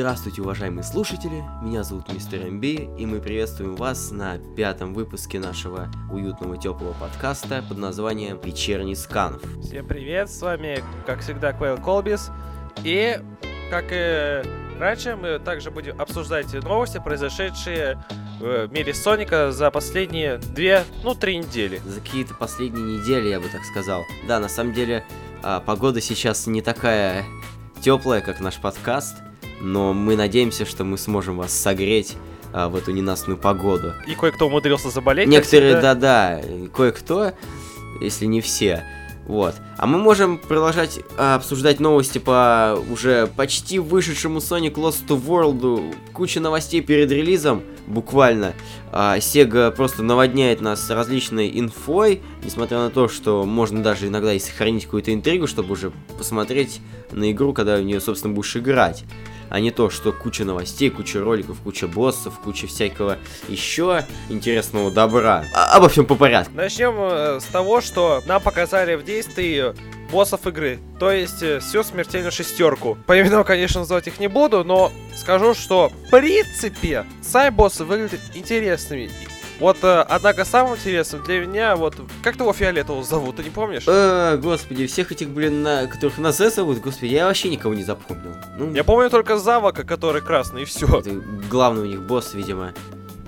Здравствуйте, уважаемые слушатели, меня зовут Мистер МБ, и мы приветствуем вас на пятом выпуске нашего уютного теплого подкаста под названием «Вечерний сканов». Всем привет, с вами, как всегда, Квейл Колбис, и, как и раньше, мы также будем обсуждать новости, произошедшие в мире Соника за последние две, ну, три недели. За какие-то последние недели, я бы так сказал. Да, на самом деле, а, погода сейчас не такая теплая, как наш подкаст, но мы надеемся, что мы сможем вас согреть а, в эту ненастную погоду. И кое-кто умудрился заболеть. Некоторые, да-да, кое-кто, если не все. Вот. А мы можем продолжать а, обсуждать новости по уже почти вышедшему Sonic Lost to World. Куча новостей перед релизом, буквально. А, Sega просто наводняет нас различной инфой, несмотря на то, что можно даже иногда и сохранить какую-то интригу, чтобы уже посмотреть на игру, когда в нее, собственно, будешь играть. А не то, что куча новостей, куча роликов, куча боссов, куча всякого еще интересного добра. А- обо всем по порядку. Начнем э, с того, что нам показали в действии боссов игры, то есть э, всю смертельную шестерку. По именам, конечно, называть их не буду, но скажу, что в принципе сами боссы выглядят интересными. Вот, э, однако, самым интересным для меня, вот, как того фиолетового зовут, ты не помнишь? Э, господи, всех этих, блин, на, которых на Z зовут, господи, я вообще никого не запомнил. Ну, Я помню только Завака, который красный, и все. это главный у них босс, видимо.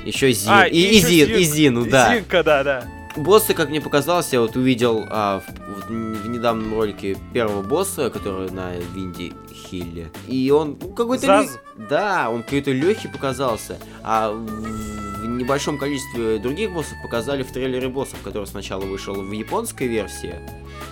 Еще Зин. А, и, и и ещё Зин, Зин. и Зин, ну да. Зинка, да, да. Боссы, как мне показалось, я вот увидел а, в, в- в недавнем ролике первого босса, который на Винди Хилле. И он ну, какой-то... лё- Заз? Да, он какой-то легкий показался. А небольшом количестве других боссов показали в трейлере боссов, который сначала вышел в японской версии.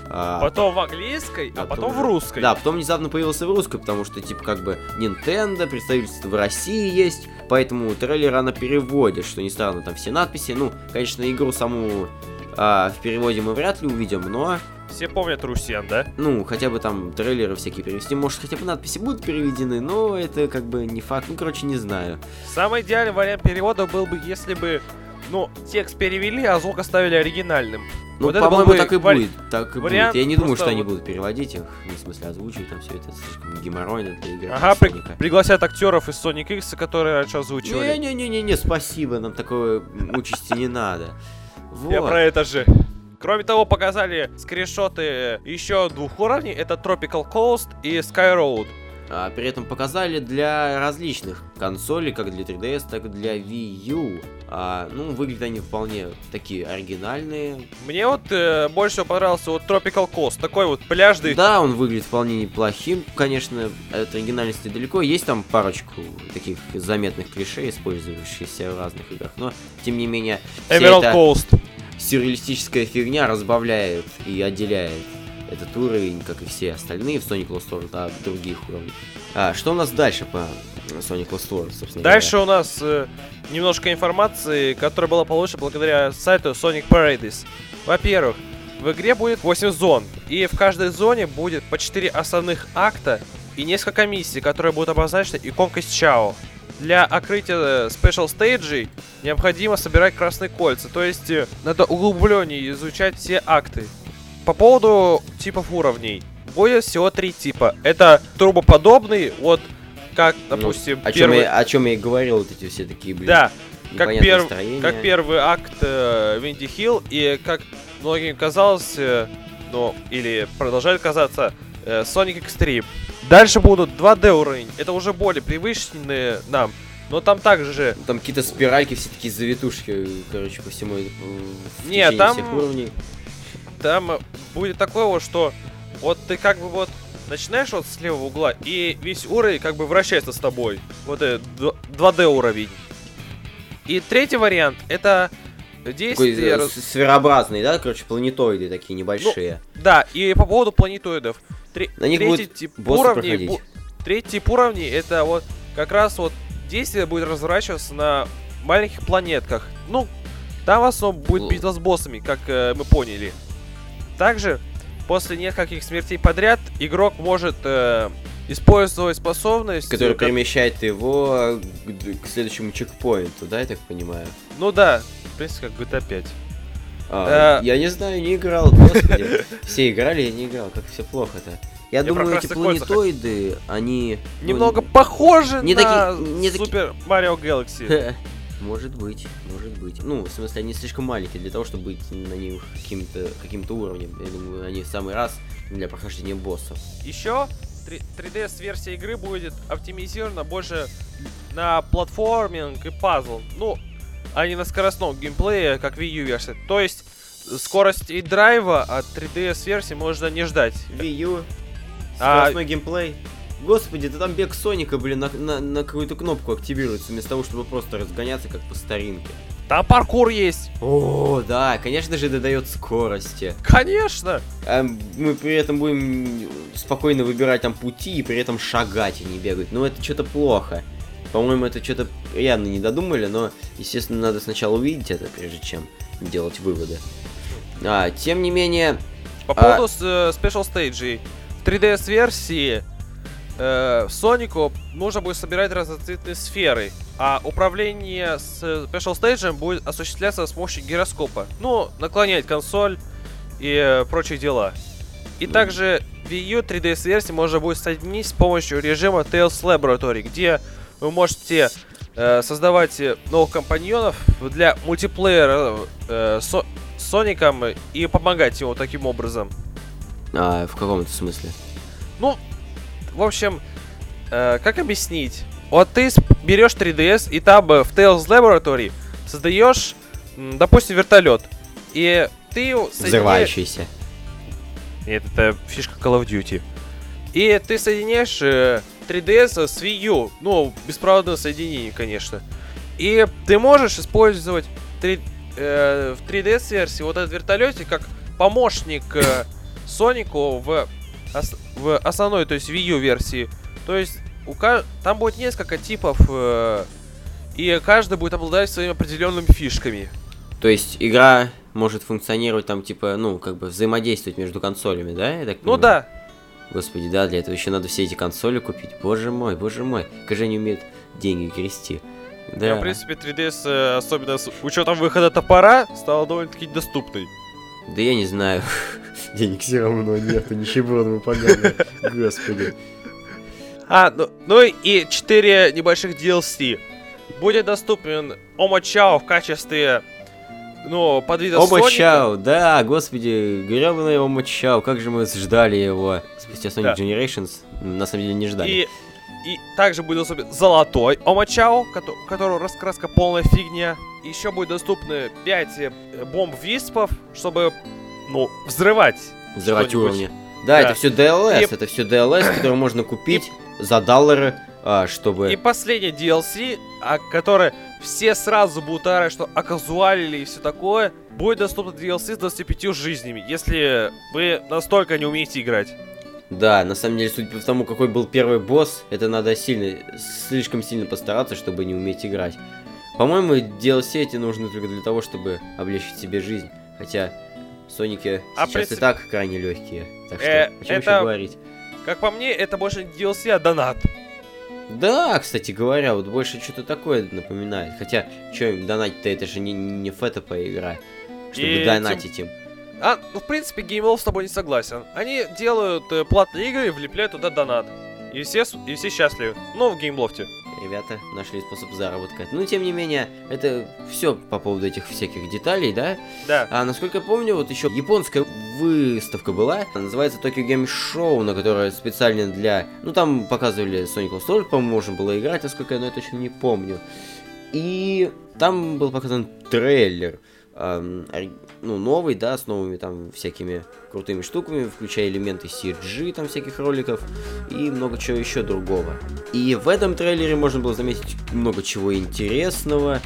а, Потом в английской, а потом в русской. Да, потом внезапно появился в русской, потому что, типа, как бы Nintendo, представительство в России есть, поэтому трейлер она переводит, что не странно, там все надписи. Ну, конечно, игру саму а, в переводе мы вряд ли увидим, но, Все помнят Русен, да? ну, хотя бы там трейлеры всякие перевести. Может, хотя бы надписи будут переведены, но это как бы не факт. Ну, короче, не знаю. Самый идеальный вариант перевода был бы, если бы, ну, текст перевели, а звук оставили оригинальным. Ну, Вот по-моему, так и вари- будет. Так и вариант будет. Я не думаю, что они вот- будут переводить их, ну, в смысле, озвучивать там все это слишком геморройно для игры. Ага, при- пригласят актеров из Sonic X, которые раньше озвучивали. Не-не-не-не, спасибо, нам такой участи не надо. Вот. Я про это же. Кроме того, показали скриншоты еще двух уровней. Это Tropical Coast и Sky Road. А, при этом показали для различных консолей, как для 3DS, так и для Wii U. А, ну, выглядят они вполне такие оригинальные. Мне вот э, больше всего понравился вот Tropical Coast. Такой вот пляжный. Да, он выглядит вполне неплохим. Конечно, от оригинальности далеко. Есть там парочку таких заметных клише, использующихся в разных играх. Но, тем не менее, Emerald эта Coast. Сюрреалистическая фигня разбавляет и отделяет этот уровень, как и все остальные в Sonic Lost World от других уровней. А, что у нас дальше по Sonic Lost World, собственно Дальше говоря? у нас э, немножко информации, которая была получена благодаря сайту Sonic Paradise. Во-первых, в игре будет 8 зон, и в каждой зоне будет по 4 основных акта и несколько миссий, которые будут обозначены иконкой с Чао. Для открытия спешл стейджей необходимо собирать красные кольца, то есть э, надо углубленнее изучать все акты. По поводу типов уровней. Будет всего три типа. Это трубоподобный, вот как, Ну, допустим, о чем, первый... я, о чем я и говорил, вот эти все такие, блин, Да, как, перв- строения. как первый акт э, Винди Хилл, и как многим казалось, э, ну, или продолжает казаться, э, Sonic Extreme. Дальше будут 2D уровень, это уже более привычные нам, но там также Там какие-то спиральки, все такие завитушки, короче, по всему э, Не, там- всех уровней. там э, будет такое вот, что вот ты как бы вот начинаешь вот с левого угла, и весь уровень как бы вращается с тобой. Вот это 2D уровень. И третий вариант, это Такой действие... э, раз- с- сферообразный, да, короче, планетоиды такие небольшие. Да, и по поводу планетоидов. Тре- На них третий будут тип уровней, бу- третий тип уровней это вот как раз вот действие будет разворачиваться на маленьких планетках. Ну, там в основном будет битва с боссами, как э, мы поняли. Также после нескольких смертей подряд игрок может э, использовать способность. э, как- перемещает его к, к следующему чекпоинту, да, я так понимаю? Ну да, в принципе, как GTA 5. А, Э. Я не знаю, не играл, господи. Все играли, я не играл, как все плохо-то. Я думаю, эти кольцах. планетоиды, они... ну, Немного похожи не на таки- не Супер Марио Galaxy. Может быть, может быть. Ну, в смысле, они слишком маленькие для того, чтобы быть на них каким-то каким-то уровнем. Я думаю, они в самый раз для прохождения боссов. Еще 3DS версия игры будет оптимизирована больше на платформинг и пазл. Ну, а не на скоростном геймплее, как Wii U версия. То есть скорость и драйва от 3DS версии можно не ждать. Wii U, А- скоростной геймплей. Господи, да там бег Соника, блин, на, на, на какую-то кнопку активируется, вместо того, чтобы просто разгоняться, как по старинке. Там паркур есть. О, да, конечно же, додает скорости. Конечно. А мы при этом будем спокойно выбирать там пути и при этом шагать, а не бегать. Ну, это что-то плохо. По-моему, это что-то явно не додумали, но, естественно, надо сначала увидеть это, прежде чем делать выводы. А, тем не менее, По А- поводу э, Special Stage. В 3DS версии э, Сонику нужно будет собирать разноцветные сферы, а управление с Special Stage будет осуществляться с помощью гироскопа. Ну, наклонять консоль и э, прочие дела. И Мгм. также Wii U 3DS версии можно будет соединить с помощью режима Tales Laboratory, где вы можете э, создавать э, новых компаньонов для мультиплеера э, со- с Соником и помогать ему таким образом. а, в каком-то смысле. Ну, в общем, э, как объяснить? Вот ты берешь 3DS и там э, в Tales Laboratory создаешь, допустим, вертолет. И ты соединяешь- Взрывающийся. Нет, это фишка Call of Duty. И ты соединяешь э, 3DS с Wii U. Ну, беспроводное соединение, конечно. И ты можешь использовать 3, э, в 3DS версии вот этот вертолетик как помощник э, Сонику в, ос- в основной, то есть Wii U версии. То есть у там будет несколько типов, э, и каждый будет обладать своими определенными фишками. То есть игра может функционировать там, типа, ну, как бы взаимодействовать между консолями, да? Я так Ну да, Господи, да, для этого еще надо все эти консоли купить. Боже мой, боже мой. Как же они умеют деньги грести. Да. Я, в принципе, 3DS, э, особенно с учетом выхода топора, стала довольно-таки доступной. Да я не знаю. Денег все равно нету, нищеброды вы поганые. Господи. А, ну, ну и 4 небольших DLC. Будет доступен Ома Чао в качестве, ну, подвида Оба Соника. Чао, да, господи, гребаный Оба Чао, как же мы ждали его спустя Sonic Да. Generations. На самом деле не ждали. И, и также будет доступен золотой Ома Чао, у которого раскраска полная фигня. Еще будет доступны 5 бомб виспов, чтобы, ну, взрывать. Взрывать уровни. Да, Да. это все DLS, И- это все DLS, который можно купить за доллары, чтобы... И последний DLC, о которой все сразу будут орать, что оказуалили и все такое, будет доступно DLC с 25 жизнями, если вы настолько не умеете играть. Да, на самом деле, судя по тому, какой был первый босс, это надо сильно, слишком сильно постараться, чтобы не уметь играть. По-моему, DLC эти нужны только для того, чтобы облегчить себе жизнь. Хотя Соники А, сейчас принципе- и так крайне легкие. Так что, Э, о чем это- еще говорить? Как по мне, это больше не DLC, а донат. Да, кстати говоря, вот больше что-то такое напоминает. Хотя, что им донатить-то, это же не, не ФТП игра. Чтобы И донатить им. А, ну, в принципе, GameLove с тобой не согласен. Они делают э, платные игры и влепляют туда донат. И все, и все счастливы. Ну, в GameLoft. Ребята нашли способ заработка. Ну, тем не менее, это все по поводу этих всяких деталей, да? Да. А насколько я помню, вот еще японская выставка была, она называется Tokyo Game Show, на которой специально для... Ну, там показывали Sonic Lost World, по-моему, можно было играть, насколько я, но я точно не помню. И там был показан трейлер, ну, новый, да, с новыми там всякими крутыми штуками, включая элементы CG, там всяких роликов, и много чего еще другого. И в этом трейлере можно было заметить много чего интересного,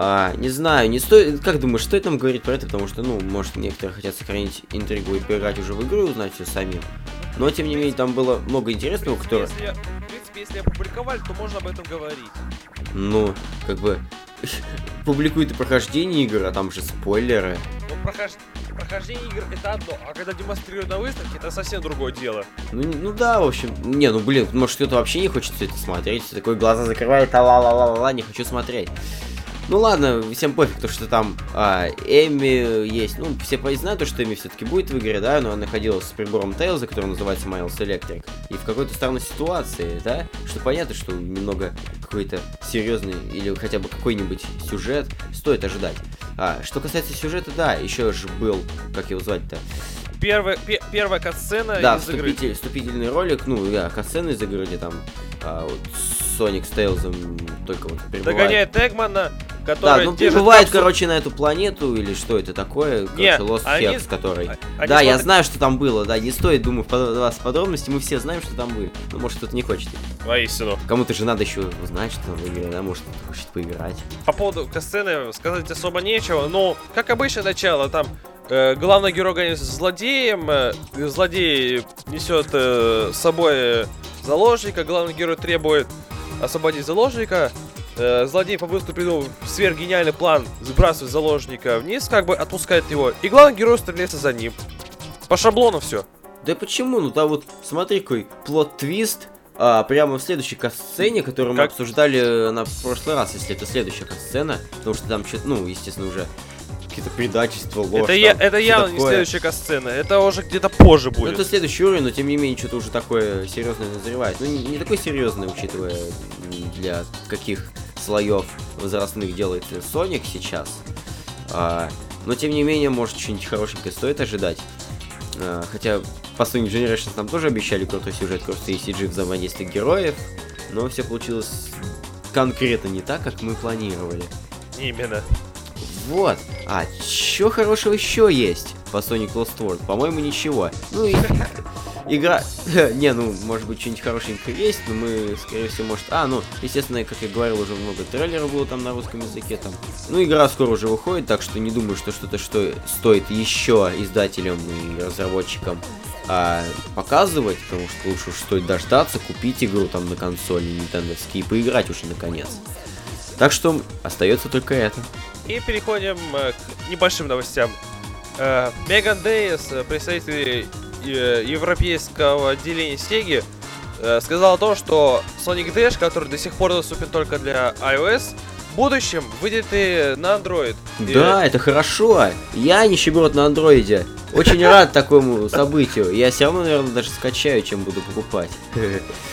а, не знаю, не стоит. Как думаешь, стоит нам говорить про это? Потому что, ну, может, некоторые хотят сохранить интригу и поиграть уже в игру и узнать все самим. Но тем не менее, там было много интересного, которое. если, принципе, если опубликовали, то можно об этом говорить. Ну, как бы. Публикует и прохождение игр, а там же спойлеры. Но прохож... прохождение игр это одно, а когда демонстрируют на выставке, это совсем другое дело. Ну, ну да, в общем. Не, ну блин, может кто-то вообще не хочет все это смотреть. Такой глаза закрывает, а ла ла ла ла не хочу смотреть. Ну ладно, всем пофиг, то что там а, Эми есть. Ну, все знают, то, что Эми все-таки будет в игре, да, но она находилась с прибором Тейлза, который называется Miles Electric. И в какой-то странной ситуации, да, что понятно, что немного какой-то серьезный или хотя бы какой-нибудь сюжет стоит ожидать. А, что касается сюжета, да, еще же был, как его звать-то, Первая, пе- первая катсцена да, из игры. вступитель, вступительный ролик, ну, да, катсцены из игры, где там а, вот, Соник с Тейлзом только вот прибывает. Догоняет Эгмана, Да, который ну держит прибывает, капсулу. короче, на эту планету, или что это такое, короче, Не, Lost они- Hex, который... Они да, я смотрят- знаю, что там было, да, не стоит, думаю, вдаваться в подробности, мы все знаем, что там было. Ну, может, кто-то не хочет. Воистину. Кому-то же надо еще узнать, что там в игре, да, может, кто-то хочет поиграть. По поводу касцены сказать особо нечего, но, как обычно, начало, там э, главный герой гонится с злодеем, э, злодей несет э, с собой заложника, главный герой требует освободить заложника, э, злодей придумал сверхгениальный план, сбрасывает заложника вниз, как бы отпускает его, и главный герой стреляется за ним. По шаблону все. Да почему? Ну, там вот, смотри, какой плод-твист, а, прямо в следующей касцене, которую мы Как? обсуждали на прошлый раз, если это следующая касцена, потому что там что-то, ну, естественно, уже какие-то предательства, ложь. это я, там, это явно не такое. следующая касцена, это уже где-то позже Ну, будет. это следующий уровень, но тем не менее что-то уже такое серьезное назревает. Ну, не, не такой серьезный, учитывая для каких слоев возрастных делает Соник сейчас. А, но тем не менее, может, что-нибудь хорошенькое стоит ожидать. А, хотя по Sonic Generations нам тоже обещали крутой сюжет, просто ECG взаимодействие героев, но все получилось конкретно не так, как мы планировали. Именно. Вот. А чё хорошего еще есть по Sonic Lost World? По-моему, ничего. Ну и игра... Не, ну, может быть, что-нибудь хорошенькое есть, но мы, скорее всего, может... А, ну, естественно, как я говорил, уже много трейлеров было там на русском языке там. Ну, игра скоро уже выходит, так что не думаю, что что-то что стоит еще издателям и разработчикам а, показывать, потому что лучше уж стоит дождаться, купить игру там на консоли Nintendo и поиграть уже наконец. Так что остается только это. И переходим э, к небольшим новостям. Э, Меган Дейс, э, представитель европейского отделения Sega, э, сказал о том, что Sonic Dash, который до сих пор доступен только для iOS, в будущем выйдет и на Android. И- Да, это хорошо. Я нищеброд на андроиде. Очень рад такому событию. Я все равно, наверное, даже скачаю, чем буду покупать.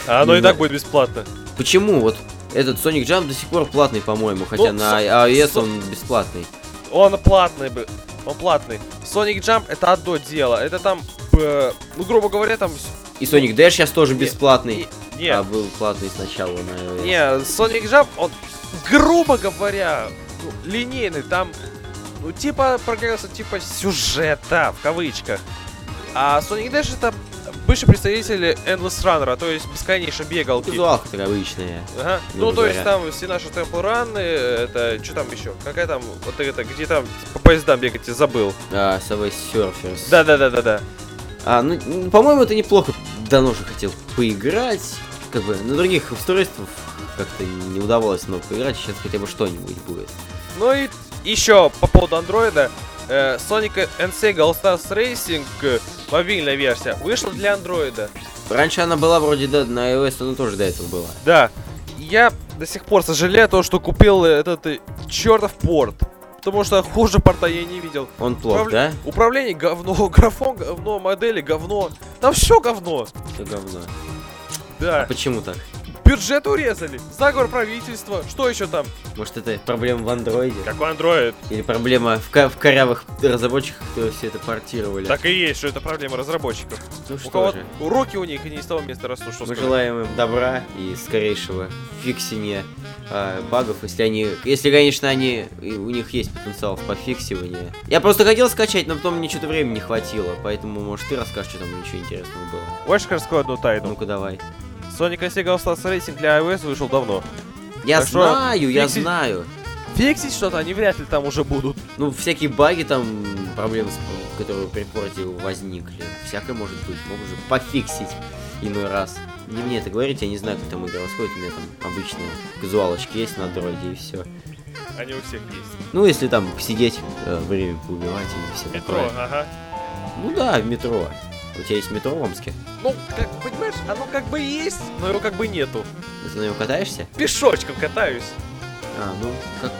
А оно и так будет бесплатно. Почему? Вот этот Sonic Jump до сих пор платный, по-моему, хотя Ну, на iOS со- он бесплатный. Он платный бы. Он платный. Sonic Jump это одно дело. Это там, э, ну, грубо говоря, там... И Sonic Dash сейчас тоже бесплатный, Не, не, а был платный сначала на iOS. Не, Sonic Jump, он, грубо говоря, ну, линейный, там, ну, типа, прогресса, типа, сюжета, в кавычках. А Sonic Dash это бывший представитель Endless Runner, то есть бесконечно бегалки. Визуалка такая обычная. Ага. Ну, то есть там все наши темпл раны, это, что там еще? Какая там, вот это, где там по поездам бегать, я забыл. А, Subway Surfers. Да-да-да-да-да. А, ну, по-моему, это неплохо. Давно же хотел поиграть. Как бы на других устройствах как-то не удавалось много поиграть. Сейчас хотя бы что-нибудь будет. Ну и еще по поводу андроида. Э, Sonic and Sega All Stars Racing, э, мобильная версия, вышла для андроида. Раньше она была вроде, да, на iOS она тоже до этого была. Да. Я до сих пор сожалею то, что купил этот э, чертов порт. Потому что хуже порта я не видел. Он плох, Управля- да? Управление говно, графон говно, модели говно. Там все говно. Все говно. Да. Почему так? Бюджет урезали. Заговор правительства. Что еще там? Может это проблема в андроиде? Какой андроид? Или проблема в, ка- в корявых разработчиках, которые все это портировали? Так и есть, что это проблема разработчиков. ну У что кого же. руки у них и не из того места растут, что Мы сказать. желаем им добра и скорейшего фиксения а, багов, если они, если, конечно, они, у них есть потенциал в пофиксивании. Я просто хотел скачать, но потом мне что-то времени не хватило, поэтому, может, ты расскажешь, что там ничего интересного было. Хочешь рассказать одну тайну? Ну-ка, давай. Sonic and Sega All Stars Racing для iOS вышел давно. Я Так что знаю, я фиксить- знаю. Фиксить что-то они вряд ли там уже будут. Ну, всякие баги там, проблемы, которые при порте возникли. Всякое может быть. Могут же пофиксить иной раз. Не мне это говорить, я не знаю, как там игра расходит. У меня там обычные казуалочки есть на дроиде и все. Они у всех есть. Ну, если там посидеть, э, время поубивать и все Метро, такое. ага. Ну да, в метро. У тебя есть метро в Омске? Ну, как, понимаешь, оно как бы есть, но его как бы нету. Ты на него катаешься? Пешочком катаюсь. А, ну, как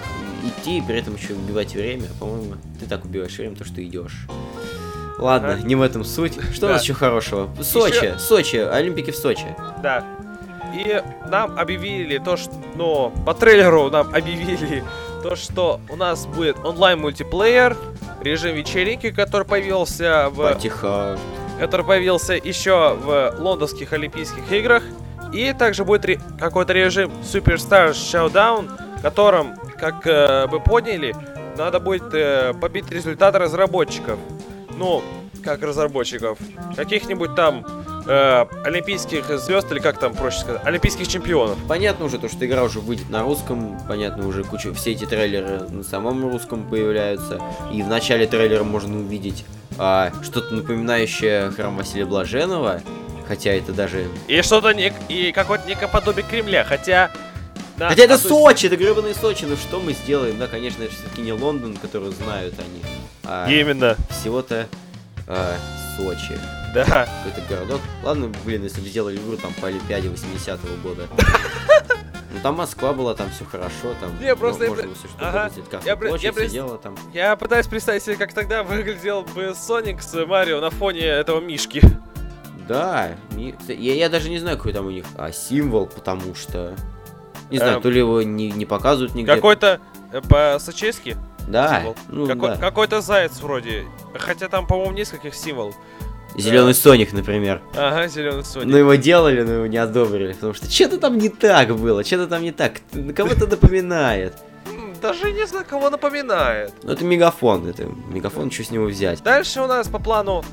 идти и при этом еще убивать время. По-моему, ты так убиваешь время, то что идешь. Ладно, Ага. не в этом суть. Что у Да. нас еще хорошего? Сочи, Сочи, Олимпики в Сочи. Да. И нам объявили то, что... Ну, по трейлеру нам объявили то, что у нас будет онлайн-мультиплеер, режим вечеринки, который появился в... Потихо. Который появился еще в лондонских Олимпийских играх. И также будет ре- какой-то режим Superstar Showdown, в котором, как э, вы поняли, надо будет э, побить результаты разработчиков. Ну, как разработчиков. Каких-нибудь там э, олимпийских звезд, или как там проще сказать, олимпийских чемпионов. Понятно уже то, что игра уже выйдет на русском, понятно уже куча, все эти трейлеры на самом русском появляются, и в начале трейлера можно увидеть а, что-то напоминающее храм Василия Блаженного, хотя это даже... И что-то нек- и какое-то некое подобие Кремля, хотя... на хотя это Сочи, это гребаный Сочи, ну что мы сделаем? Да, конечно, это все-таки не Лондон, который знают они, а Именно, всего-то а, Сочи. да. Какой-то городок. Ладно, блин, если бы сделали игру там по Олимпиаде 80-го года. Ну там Москва была, там все хорошо, там Не, просто я можно все что Ага. угодно, Цветкарская Я я площадь, при- сидела там. Я пытаюсь представить себе, как тогда выглядел бы Соник с Марио на фоне этого Мишки. Да, я, я даже не знаю, какой там у них а, символ, потому что... Не знаю, Эм. то ли его не, не показывают нигде. Какой-то э, по-сочески Да, символ. ну Какой- да. Какой-то заяц вроде. Хотя там, по-моему, нескольких символов. Зеленый Соник, например. Ага, зеленый Соник. Ну его делали, но его не одобрили, потому что что-то там не так было, что-то там не так, кого-то напоминает. Даже не знаю, кого напоминает. Ну это мегафон, это мегафон, что с него взять? Дальше у нас по плану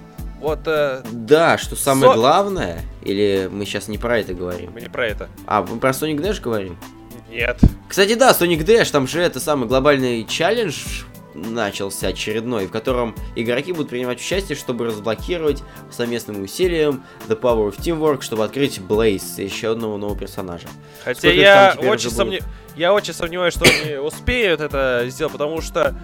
вот... э, Да, что самое Со- главное, или мы сейчас не про это говорим? мы не про это. А, мы про Sonic Dash говорим? Нет. Кстати, да, Sonic Dash, там же это самый глобальный челлендж начался очередной, в котором игроки будут принимать участие, чтобы разблокировать совместным усилием The Power of Teamwork, чтобы открыть Blaze, еще одного нового персонажа. Хотя Сколько я очень сомневаюсь, я очень сомневаюсь, что они успеют это сделать, потому что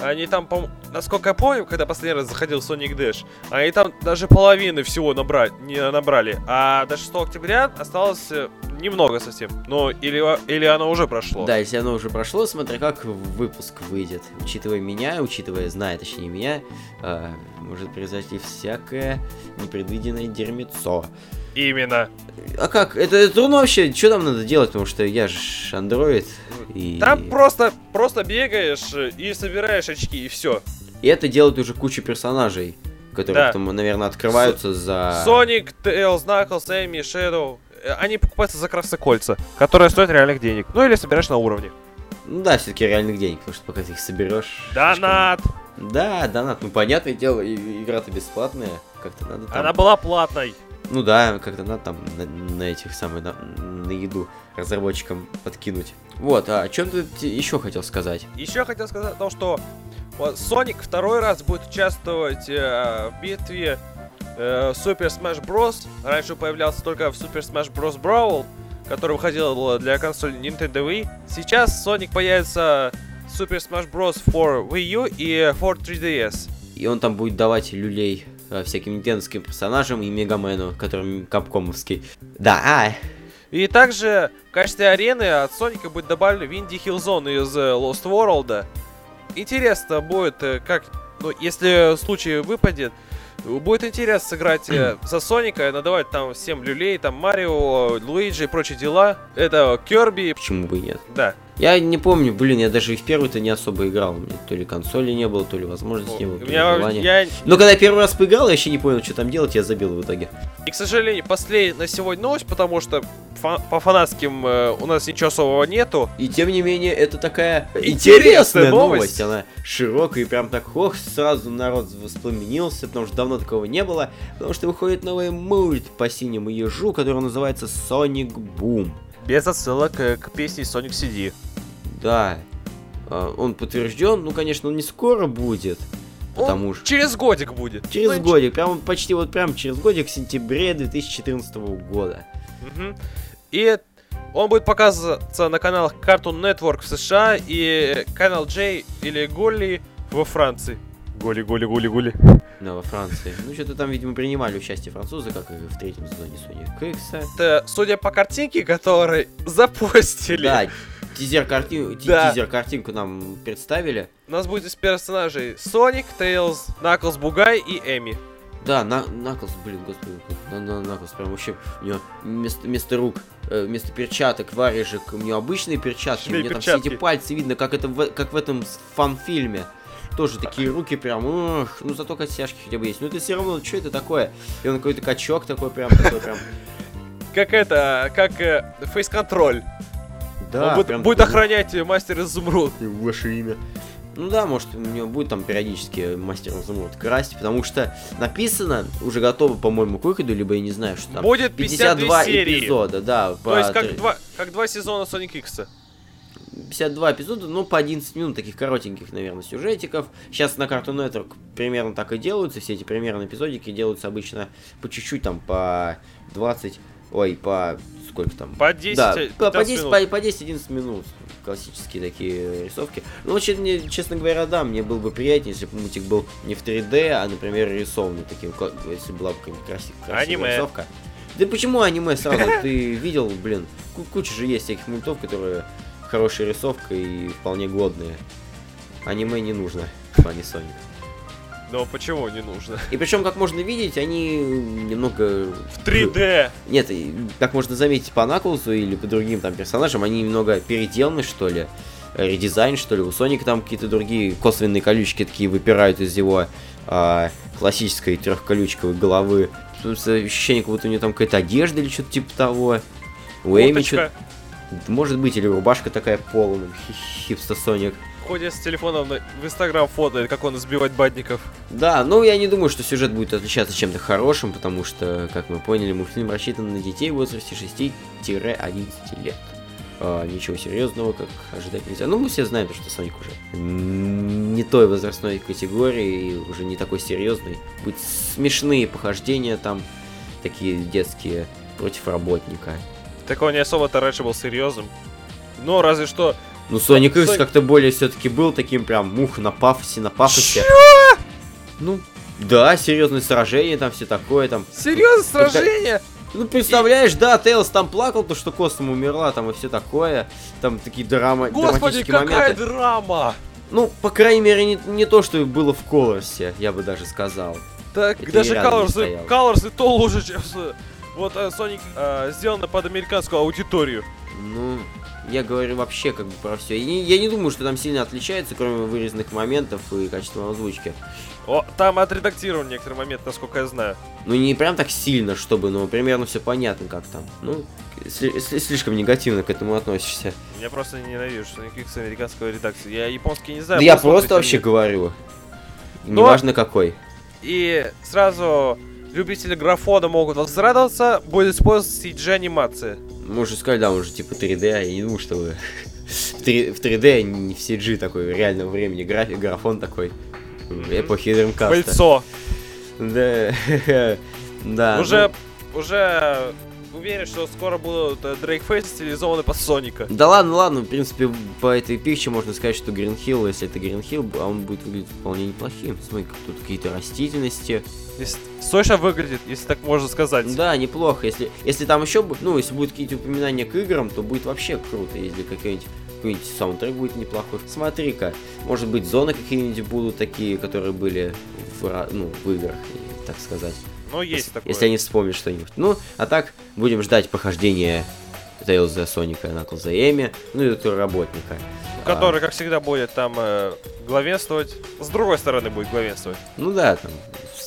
они там, по- насколько я помню, когда последний раз заходил Sonic Dash, они там даже половины всего набрать, не набрали, а до 6 октября осталось э, немного совсем. Ну, или, или оно уже прошло. Да, если оно уже прошло, смотря как выпуск выйдет. Учитывая меня, учитывая, зная точнее меня, э, может произойти всякое непредвиденное дерьмецо. Именно. А как? Это, это трудно вообще, что там надо делать, потому что я же андроид. И... Там просто, просто бегаешь и собираешь очки, и все. и это делают уже куча персонажей, которые Да. потом, наверное, открываются за... Соник, Тейлз, Knuckles, Эми, Shadow. э, Они покупаются за красные кольца, которые стоят реальных денег. Ну или собираешь на уровне. Ну да, все-таки реальных денег, потому что пока ты их соберешь... Донат! Да, донат. Ну понятное дело, игра-то бесплатная. Как-то надо там... Она была платной. Ну да, как-то надо там на, на этих самых, на, на еду разработчикам подкинуть. Вот, а о чем ты еще хотел сказать? Еще хотел сказать о том, что вот Соник второй раз будет участвовать э, в битве э, Super Smash Bros. Раньше появлялся только в Super Smash Bros. Brawl, который выходил для консоли Nintendo Wii. Сейчас Соник появится в Super Smash Bros. for Wii U и for 3DS. И он там будет давать люлей всяким нинтендовским персонажам и Мегамену, который капкомовский. Да, а, И также в качестве арены от Соника будет добавлен Винди Хиллзон из э, Lost World. Интересно будет, э, как, ну, если случай выпадет, будет интересно сыграть э, за Соника, надавать там всем люлей, там Марио, Луиджи и прочие дела. Это Керби, почему бы и нет? да. Я не помню, блин, я даже и в первый-то не особо играл. У меня то ли консоли не было, то ли возможности не было, то ли желания. я, Но когда я первый раз поиграл, я вообще не понял, что там делать, я забил в итоге. и, к сожалению, последняя на сегодня новость, потому что фа- по фанатским э, у нас ничего особого нету. И тем не менее, это такая Интересная интересная новость. новость. Она широкая и прям так, ох, сразу народ воспламенился, потому что давно такого не было. Потому что выходит новый мульт по синему ежу, который называется Sonic Boom. Без отсылок э, к песне Sonic CD. Да, а, он подтвержден, ну, конечно, он не скоро будет, потому Он что... через годик будет. Через Ну, годик, прям почти вот прям через годик, в сентябре 2014 года. Мгм. И он будет показываться на каналах Cartoon Network в США и канал J или Голли во Франции. Голи, голи, голи, голи. Да, во Франции. Ну, что-то там, видимо, принимали участие французы, как и в третьем сезоне Sonic X. Это, судя по картинке, которые запостили. Да, тизер-картин... ти- Да. тизер-картинку нам представили. У нас будет из персонажей Соник, Тейлз, Наклз, Бугай и Эми. Да, на, Наклз, блин, господи, на, на, Наклз прям вообще, у него вместо, вместо рук, э, вместо перчаток, варежек, у него обычные перчатки, Швей у него там все эти перчатки. пальцы видно, как это в, как в этом фан-фильме. Тоже такие руки прям, ох, ну зато костяшки хотя бы есть. Ну это все равно, что это такое? И он какой-то качок такой прям, такой прям. Как это, как э, фейс-контроль. Да, Он будет, будет такой, охранять мастер изумруд. Ваше имя. Ну да, может, у него будет там периодически мастер изумруд красть, потому что написано, уже готово, по-моему, к выходу, либо я не знаю, что там. Будет 52 серии. эпизода, да. То по есть как два, как два сезона Sonic X. 52 эпизода, ну, по 11 минут, таких коротеньких, наверное, сюжетиков. Сейчас на Cartoon Network примерно так и делаются, все эти примерно эпизодики делаются обычно по чуть-чуть, там, по 20, ой, по сколько там? По 10, да, по, по 15 10, минут. по, по 10-11 минут. Классические такие рисовки. Ну, вообще, честно говоря, да, мне было бы приятнее, если бы мультик был не в 3D, а, например, рисованный таким, если была бы какая-нибудь краси- красивая Аниме. рисовка. Да почему аниме сразу? Ты видел, блин, ку- куча же есть всяких мультов, которые хорошая рисовка и вполне годные. Аниме не нужно в плане Sonic. Но почему не нужно? И причем, как можно видеть, они немного... В 3D. Нет, как можно заметить по Наклзу или по другим там персонажам, они немного переделаны, что ли. Э, Редизайн, что ли. У Соника там какие-то другие косвенные колючки такие выпирают из его а, классической трехколючковой головы. Ощущение, как будто у него там какая-то одежда или что-то типа того. У Эми что-то... Может быть, или рубашка такая полная, хипста Соник. Ходит с телефоном в Инстаграм фото, как он избивает бадников. Да, ну я не думаю, что сюжет будет отличаться чем-то хорошим, потому что, как мы поняли, мультфильм рассчитан на детей в возрасте 6-11 лет. А, ничего серьезного, как ожидать нельзя. Ну, мы все знаем, что Соник уже не той возрастной категории, уже не такой серьезный. Будут смешные похождения там, такие детские, против работника. Так он не особо-то раньше был серьезным. Но разве что... Ну, Соник X Соник- как-то более все-таки был таким прям мух на пафосе, на пафосе. Ну, да, серьезные сражения, там все такое, там. Серьезно, как- сражение? Ну, представляешь, да, Тейлз там плакал, то, что Костом умерла, там и все такое. Там такие драма, Господи, драматические какая моменты. драма! Ну, по крайней мере, не, не то, что было в Колорсе, я бы даже сказал. Так, Это даже Colors. Colors и то лучше, чем... Вот э, Sonic э, сделано под американскую аудиторию. Ну, я говорю вообще как бы про все. Я не, я не думаю, что там сильно отличается, кроме вырезанных моментов и качества озвучки. О, там отредактирован некоторый момент, насколько я знаю. Ну, не прям так сильно, чтобы, ну, примерно все понятно, как там. Ну, сли- сли- слишком негативно к этому относишься. Я просто ненавижу Sonic X американской редакции. Я японский не знаю. Да я просто вообще мне. говорю. Но- Неважно какой. И сразу любители графона могут возрадоваться, будет использоваться CG-анимация. Мы уже сказали, да, он же типа 3D, а я не думаю, что в 3 в 3D, а не в CG такой реального времени график, графон такой. Эпохи Dreamcast. Пыльцо. Да, да. уже, уже уверен, что скоро будут э, Дрейк Фейс стилизованы под Соника. Да ладно, ладно, в принципе, по этой пикче можно сказать, что Hill, если это Hill, а он будет выглядеть вполне неплохим. Смотри, как тут какие-то растительности. Если- Сочно выглядит, если так можно сказать. Да, неплохо. Если, если там еще, ну, если будут какие-то упоминания к играм, то будет вообще круто, если какой-нибудь какой-нибудь саундтрек будет неплохой. Смотри-ка, может быть, зоны какие-нибудь будут такие, которые были в, ну, в играх, так сказать. Ну, есть если, такое. если они вспомнят что-нибудь. Ну, а так, будем ждать похождения Тейлза, Соника, Наклза и Эми, ну и этого работника. Который, как всегда, будет там э, главенствовать. С другой стороны будет главенствовать. А, ну да, там,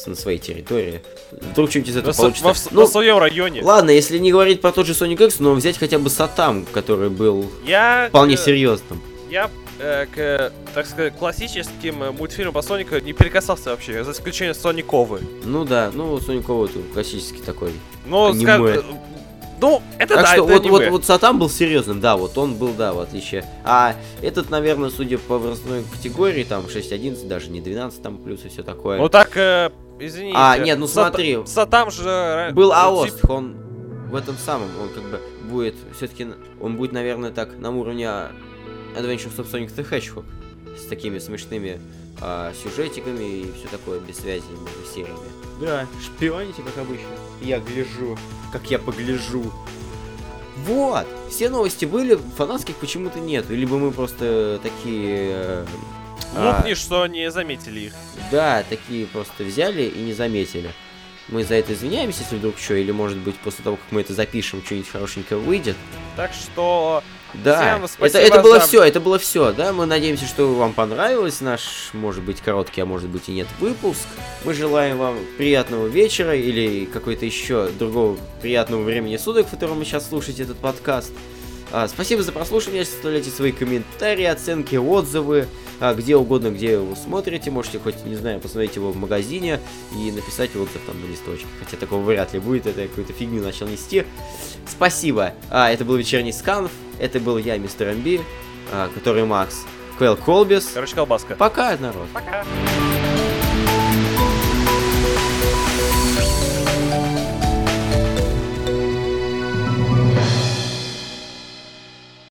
на своей территории. Вдруг что-нибудь из этого На, получится. во Ну, на своем районе. ладно, если не говорить про тот же Sonic X, но взять хотя бы Сатам, который был Я, вполне э, серьезным. Я э, к, так сказать, классическим э, мультфильмам по Сонику не прикасался вообще, за исключением Сониковы. Ну да, ну Соникова это классический такой. Аниме. скажем, ну, это так да, что это вот, вот, аниме. вот Сатам был серьезным, да, вот он был, да, в отличие. А этот, наверное, судя по возрастной категории, там 6-11, даже не 12 там плюс и все такое. Ну так, э, извините. А, нет, ну Сата- смотри. Сатам же... Был тип- Аост, он в этом самом, он как бы будет, все-таки, он будет, наверное, так на уровне Adventures of Sonic the Hedgehog, с такими смешными а, сюжетиками и все такое, без связи между сериями. Да, шпионите, как обычно. Я гляжу, как я погляжу. Вот, все новости были, фанатских почему-то нет. Либо мы просто такие... э, а, Мутни, что не заметили их. Да, такие просто взяли и не заметили. Мы за это извиняемся, если вдруг что, или может быть после того, как мы это запишем, что-нибудь хорошенькое выйдет. Так что Да, Всем это, это было за- все, это было все, да, мы надеемся, что вам понравилось наш, может быть, короткий, а может быть и нет, выпуск. Мы желаем вам приятного вечера или какой-то еще другого приятного времени суток, в котором вы сейчас слушаете этот подкаст. А, спасибо за прослушивание, оставляйте свои комментарии, оценки, отзывы, а, где угодно, где вы смотрите, можете хоть, не знаю, посмотреть его в магазине и написать отзыв там на листочке, хотя такого вряд ли будет, это я какую-то фигню начал нести. Спасибо, а, это был вечерний сканф, это был я, мистер МБ, а, который Макс, Квел Колбис. Короче, колбаска. Пока, народ. Пока.